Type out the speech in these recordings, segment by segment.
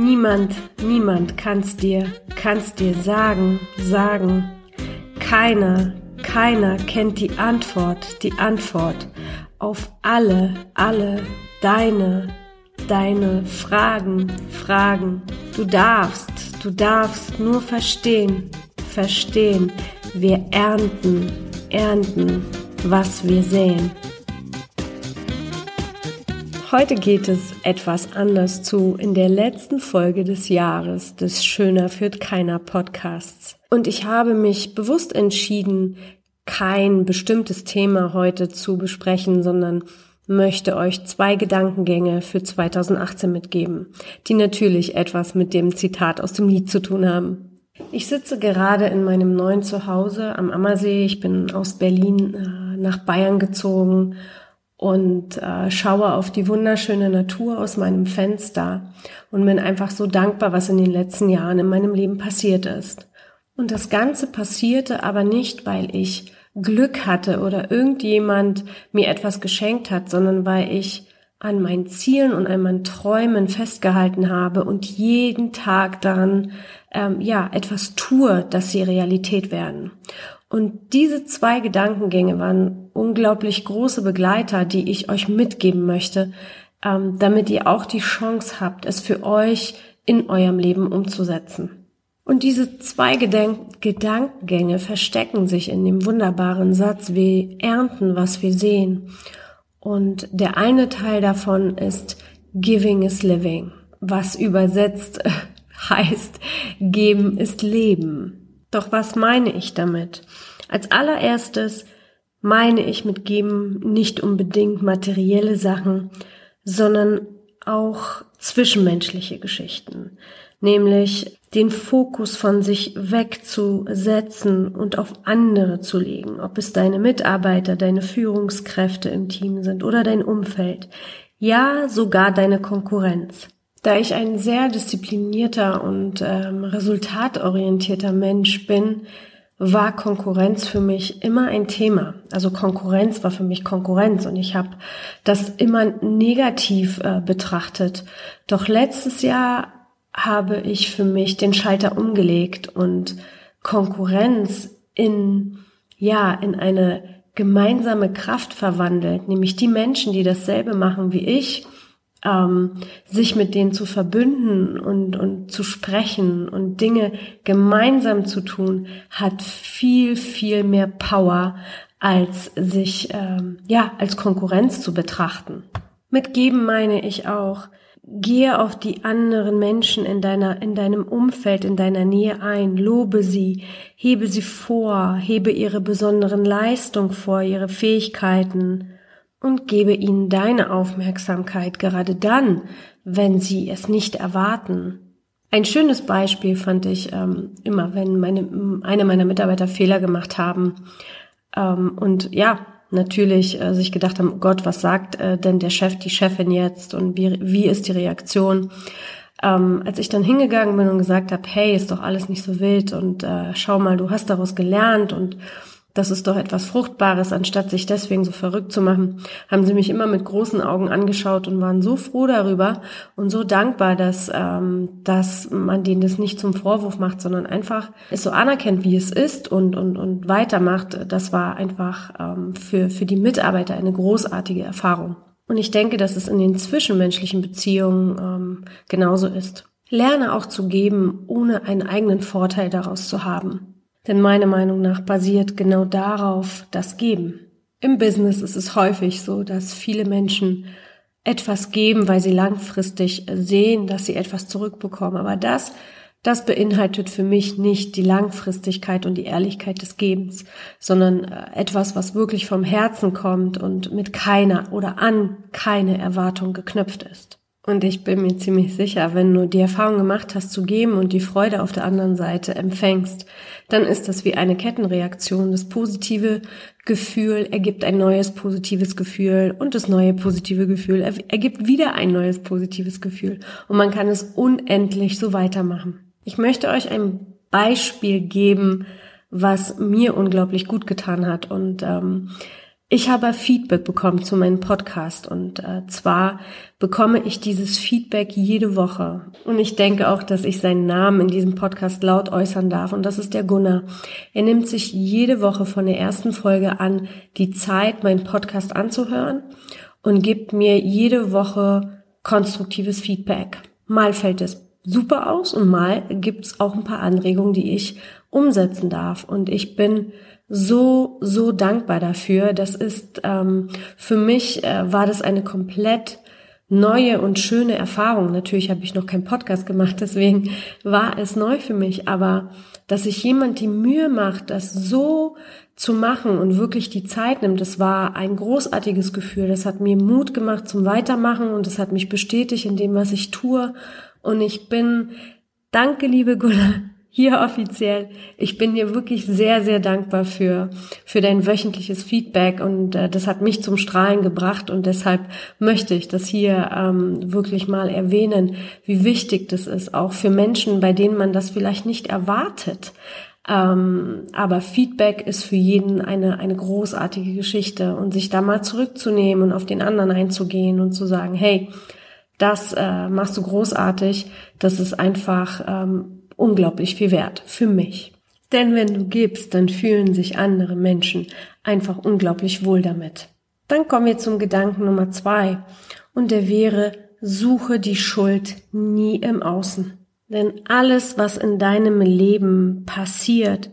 Niemand, niemand kann's dir, kann's dir sagen, sagen. Keiner, keiner kennt die Antwort, die Antwort auf alle, alle deine, deine Fragen, Fragen. Du darfst, du darfst nur verstehen, verstehen. Wir ernten, ernten, was wir sehen. Heute geht es etwas anders zu in der letzten Folge des Jahres des Schöner führt keiner Podcasts. Und ich habe mich bewusst entschieden, kein bestimmtes Thema heute zu besprechen, sondern möchte euch zwei Gedankengänge für 2018 mitgeben, die natürlich etwas mit dem Zitat aus dem Lied zu tun haben. Ich sitze gerade in meinem neuen Zuhause am Ammersee. Ich bin aus Berlin äh, nach Bayern gezogen und äh, schaue auf die wunderschöne Natur aus meinem Fenster und bin einfach so dankbar, was in den letzten Jahren in meinem Leben passiert ist. Und das Ganze passierte aber nicht, weil ich Glück hatte oder irgendjemand mir etwas geschenkt hat, sondern weil ich an meinen Zielen und an meinen Träumen festgehalten habe und jeden Tag daran ähm, ja etwas tue, dass sie Realität werden. Und diese zwei Gedankengänge waren unglaublich große Begleiter, die ich euch mitgeben möchte, ähm, damit ihr auch die Chance habt, es für euch in eurem Leben umzusetzen. Und diese zwei Gedenk Gedankengänge verstecken sich in dem wunderbaren Satz, wir ernten, was wir sehen. Und der eine Teil davon ist Giving is Living, was übersetzt heißt, geben ist Leben. Doch was meine ich damit? Als allererstes meine ich mit geben nicht unbedingt materielle Sachen, sondern auch zwischenmenschliche Geschichten, nämlich den Fokus von sich wegzusetzen und auf andere zu legen, ob es deine Mitarbeiter, deine Führungskräfte im Team sind oder dein Umfeld, ja sogar deine Konkurrenz. Da ich ein sehr disziplinierter und ähm, resultatorientierter Mensch bin, war Konkurrenz für mich immer ein Thema. Also Konkurrenz war für mich Konkurrenz und ich habe das immer negativ äh, betrachtet. Doch letztes Jahr habe ich für mich den Schalter umgelegt und Konkurrenz in ja in eine gemeinsame Kraft verwandelt, nämlich die Menschen, die dasselbe machen wie ich ähm, sich mit denen zu verbünden und, und zu sprechen und Dinge gemeinsam zu tun, hat viel, viel mehr Power, als sich ähm, ja als Konkurrenz zu betrachten. Mit geben meine ich auch, gehe auf die anderen Menschen in deiner, in deinem Umfeld, in deiner Nähe ein, lobe sie, hebe sie vor, hebe ihre besonderen Leistungen vor, ihre Fähigkeiten, und gebe ihnen deine Aufmerksamkeit gerade dann, wenn sie es nicht erwarten. Ein schönes Beispiel fand ich ähm, immer, wenn meine, eine meiner Mitarbeiter Fehler gemacht haben ähm, und ja, natürlich äh, sich gedacht haben, oh Gott, was sagt äh, denn der Chef, die Chefin jetzt und wie, wie ist die Reaktion? Ähm, als ich dann hingegangen bin und gesagt habe, hey, ist doch alles nicht so wild und äh, schau mal, du hast daraus gelernt und das ist doch etwas Fruchtbares, anstatt sich deswegen so verrückt zu machen, haben sie mich immer mit großen Augen angeschaut und waren so froh darüber und so dankbar, dass, ähm, dass man denen das nicht zum Vorwurf macht, sondern einfach es so anerkennt, wie es ist und, und, und weitermacht. Das war einfach ähm, für, für die Mitarbeiter eine großartige Erfahrung. Und ich denke, dass es in den zwischenmenschlichen Beziehungen ähm, genauso ist. Lerne auch zu geben, ohne einen eigenen Vorteil daraus zu haben. Denn meiner Meinung nach basiert genau darauf das Geben. Im Business ist es häufig so, dass viele Menschen etwas geben, weil sie langfristig sehen, dass sie etwas zurückbekommen. Aber das, das beinhaltet für mich nicht die Langfristigkeit und die Ehrlichkeit des Gebens, sondern äh, etwas, was wirklich vom Herzen kommt und mit keiner oder an keine Erwartung geknüpft ist. Und ich bin mir ziemlich sicher, wenn du die Erfahrung gemacht hast zu geben und die Freude auf der anderen Seite empfängst, dann ist das wie eine Kettenreaktion. Das positive Gefühl ergibt ein neues positives Gefühl und das neue positive Gefühl ergibt wieder ein neues positives Gefühl. Und man kann es unendlich so weitermachen. Ich möchte euch ein Beispiel geben, was mir unglaublich gut getan hat und ähm, Ich habe Feedback bekommen zu meinem Podcast und äh, zwar bekomme ich dieses Feedback jede Woche und ich denke auch, dass ich seinen Namen in diesem Podcast laut äußern darf und das ist der Gunnar. Er nimmt sich jede Woche von der ersten Folge an die Zeit, meinen Podcast anzuhören und gibt mir jede Woche konstruktives Feedback. Mal fällt es super aus und mal gibt's auch ein paar Anregungen, die ich umsetzen darf und ich bin so, so dankbar dafür. Das ist, ähm, für mich äh, war das eine komplett neue und schöne Erfahrung. Natürlich habe ich noch keinen Podcast gemacht, deswegen war es neu für mich. Aber dass sich jemand die Mühe macht, das so zu machen und wirklich die Zeit nimmt, das war ein großartiges Gefühl. Das hat mir Mut gemacht zum Weitermachen und es hat mich bestätigt in dem, was ich tue. Und ich bin, danke, liebe Gunnar, hier offiziell. Ich bin dir wirklich sehr, sehr dankbar für, für dein wöchentliches Feedback und äh, das hat mich zum Strahlen gebracht und deshalb möchte ich das hier ähm, wirklich mal erwähnen, wie wichtig das ist, auch für Menschen, bei denen man das vielleicht nicht erwartet. Ähm, aber Feedback ist für jeden eine, eine großartige Geschichte und sich da mal zurückzunehmen und auf den anderen einzugehen und zu sagen, hey, das äh, machst du großartig, das ist einfach ähm, unglaublich viel wert für mich. Denn wenn du gibst, dann fühlen sich andere Menschen einfach unglaublich wohl damit. Dann kommen wir zum Gedanken Nummer zwei und der wäre, suche die Schuld nie im Außen. Denn alles, was in deinem Leben passiert,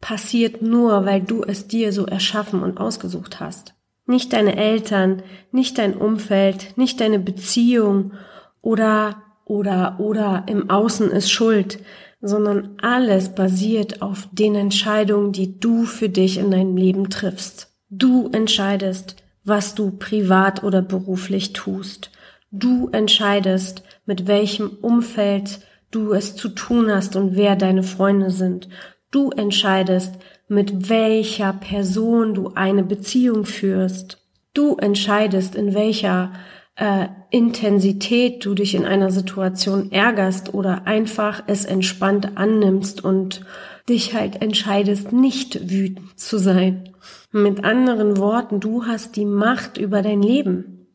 passiert nur, weil du es dir so erschaffen und ausgesucht hast. Nicht deine Eltern, nicht dein Umfeld, nicht deine Beziehung oder oder oder im Außen ist Schuld, sondern alles basiert auf den Entscheidungen, die du für dich in deinem Leben triffst. Du entscheidest, was du privat oder beruflich tust. Du entscheidest, mit welchem Umfeld du es zu tun hast und wer deine Freunde sind. Du entscheidest, mit welcher Person du eine Beziehung führst. Du entscheidest, in welcher äh, Intensität du dich in einer Situation ärgerst oder einfach es entspannt annimmst und dich halt entscheidest, nicht wütend zu sein. Mit anderen Worten, du hast die Macht über dein Leben.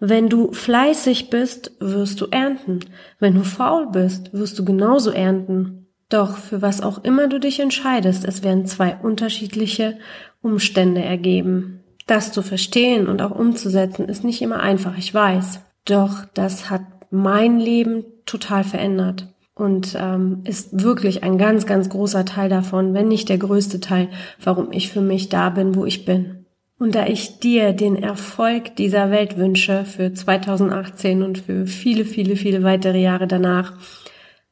Wenn du fleißig bist, wirst du ernten. Wenn du faul bist, wirst du genauso ernten. Doch für was auch immer du dich entscheidest, es werden zwei unterschiedliche Umstände ergeben. Das zu verstehen und auch umzusetzen ist nicht immer einfach, ich weiß. Doch das hat mein Leben total verändert und ähm, ist wirklich ein ganz, ganz großer Teil davon, wenn nicht der größte Teil, warum ich für mich da bin, wo ich bin. Und da ich dir den Erfolg dieser Welt wünsche für 2018 und für viele, viele, viele weitere Jahre danach,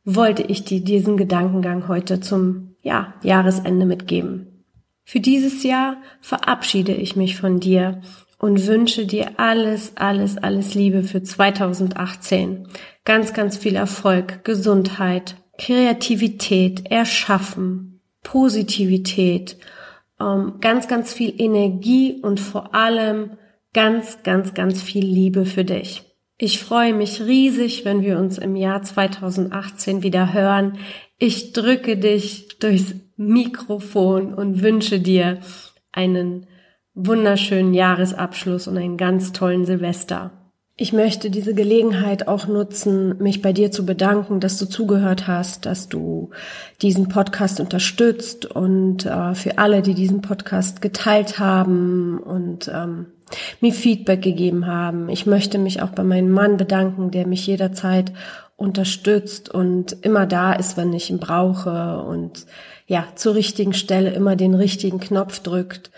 wollte ich dir diesen Gedankengang heute zum ja, Jahresende mitgeben. Für dieses Jahr verabschiede ich mich von dir und wünsche dir alles, alles, alles Liebe für 2018. Ganz, ganz viel Erfolg, Gesundheit, Kreativität, Erschaffen, Positivität, ähm, ganz, ganz viel Energie und vor allem ganz, ganz, ganz viel Liebe für dich. Ich freue mich riesig, wenn wir uns im Jahr 2018 wieder hören. Ich drücke dich durchs Mikrofon und wünsche dir einen wunderschönen Jahresabschluss und einen ganz tollen Silvester. Ich möchte diese Gelegenheit auch nutzen, mich bei dir zu bedanken, dass du zugehört hast, dass du diesen Podcast unterstützt und äh, für alle, die diesen Podcast geteilt haben und ähm, mir Feedback gegeben haben. Ich möchte mich auch bei meinem Mann bedanken, der mich jederzeit unterstützt und immer da ist, wenn ich ihn brauche und ja, zur richtigen Stelle immer den richtigen Knopf drückt.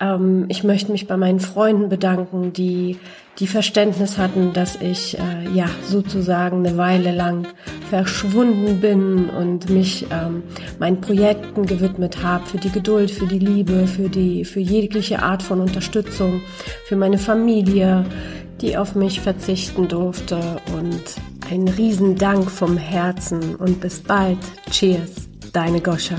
Ähm, ich möchte mich bei meinen Freunden bedanken, die die Verständnis hatten, dass ich äh, ja sozusagen eine Weile lang verschwunden bin und mich ähm, meinen Projekten gewidmet habe, für die Geduld, für die Liebe, für die für jegliche Art von Unterstützung, für meine Familie, die auf mich verzichten durfte und ein Riesendank vom Herzen und bis bald. Cheers, deine Goscha.